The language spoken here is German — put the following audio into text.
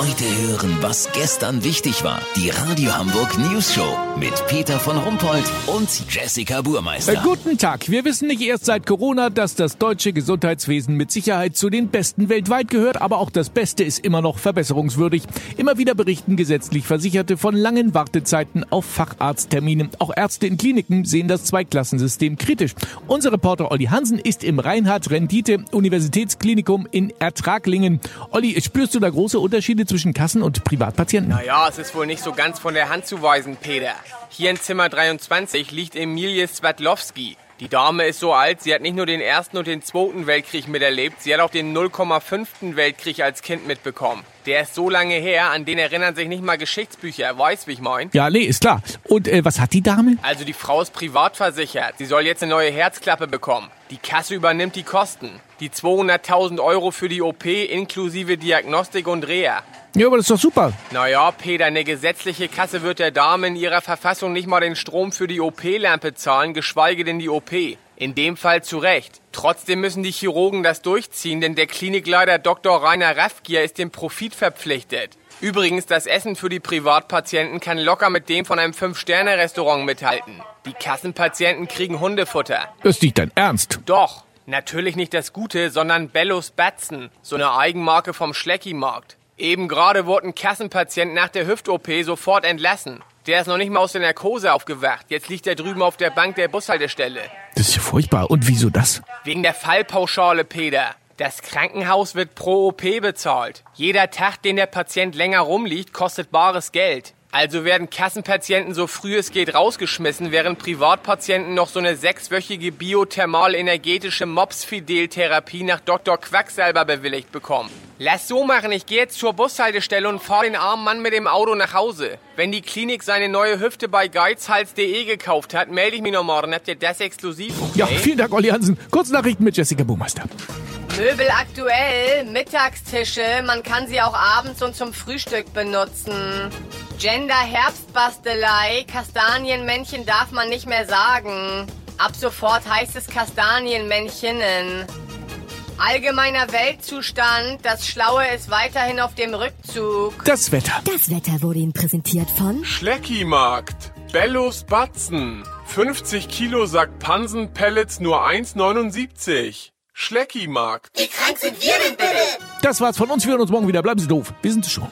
Heute hören, was gestern wichtig war. Die Radio Hamburg News Show mit Peter von Rumpold und Jessica Burmeister. Äh, guten Tag. Wir wissen nicht erst seit Corona, dass das deutsche Gesundheitswesen mit Sicherheit zu den besten weltweit gehört, aber auch das Beste ist immer noch verbesserungswürdig. Immer wieder berichten gesetzlich Versicherte von langen Wartezeiten auf Facharzttermine. Auch Ärzte in Kliniken sehen das Zweiklassensystem kritisch. Unser Reporter Olli Hansen ist im Reinhard-Rendite-Universitätsklinikum in Ertraglingen. Olli, spürst du da große Unterschiede zwischen Kassen- und Privatpatienten? Naja, es ist wohl nicht so ganz von der Hand zu weisen, Peter. Hier in Zimmer 23 liegt Emilie Swatlowski. Die Dame ist so alt, sie hat nicht nur den Ersten und den Zweiten Weltkrieg miterlebt, sie hat auch den 0,5. Weltkrieg als Kind mitbekommen. Der ist so lange her, an den erinnern sich nicht mal Geschichtsbücher. Weißt, wie ich mein? Ja, nee, ist klar. Und äh, was hat die Dame? Also die Frau ist privat versichert. Sie soll jetzt eine neue Herzklappe bekommen. Die Kasse übernimmt die Kosten. Die 200.000 Euro für die OP inklusive Diagnostik und Reha. Ja, aber das ist doch super. Naja, Peter, eine gesetzliche Kasse wird der Dame in ihrer Verfassung nicht mal den Strom für die OP-Lampe zahlen, geschweige denn die OP. In dem Fall zu Recht. Trotzdem müssen die Chirurgen das durchziehen, denn der Klinikleiter Dr. Rainer Raffgier ist dem Profit verpflichtet. Übrigens, das Essen für die Privatpatienten kann locker mit dem von einem Fünf-Sterne-Restaurant mithalten. Die Kassenpatienten kriegen Hundefutter. Das ist nicht dein Ernst. Doch, natürlich nicht das Gute, sondern Bellos Batzen, so eine Eigenmarke vom Schlecki-Markt. Eben gerade wurde ein Kassenpatient nach der Hüft-OP sofort entlassen. Der ist noch nicht mal aus der Narkose aufgewacht. Jetzt liegt er drüben auf der Bank der Bushaltestelle. Das ist ja furchtbar. Und wieso das? Wegen der Fallpauschale, Peter. Das Krankenhaus wird pro OP bezahlt. Jeder Tag, den der Patient länger rumliegt, kostet bares Geld. Also werden Kassenpatienten so früh es geht rausgeschmissen, während Privatpatienten noch so eine sechswöchige biothermal-energetische Mops-Fidel-Therapie nach Dr. Quacksalber bewilligt bekommen. Lass so machen, ich gehe jetzt zur Bushaltestelle und fahre den armen Mann mit dem Auto nach Hause. Wenn die Klinik seine neue Hüfte bei geizhals.de gekauft hat, melde ich mich noch morgen. Habt ihr das exklusiv? Okay? Ja, vielen Dank, Olli Hansen. Kurznachrichten mit Jessica Buhmeister. Möbel aktuell, Mittagstische, man kann sie auch abends und zum Frühstück benutzen. Gender Herbstbastelei, Kastanienmännchen darf man nicht mehr sagen. Ab sofort heißt es Kastanienmänchinnen. Allgemeiner Weltzustand, das Schlaue ist weiterhin auf dem Rückzug. Das Wetter. Das Wetter wurde Ihnen präsentiert von Schlecki-Markt. Bellos Batzen. 50 Kilo Sack Pansen-Pellets nur 1,79. Schlecki-Markt. Wie krank sind wir denn bitte? Das war's von uns. Wir hören uns morgen wieder. Bleiben Sie doof. Wir sind schon.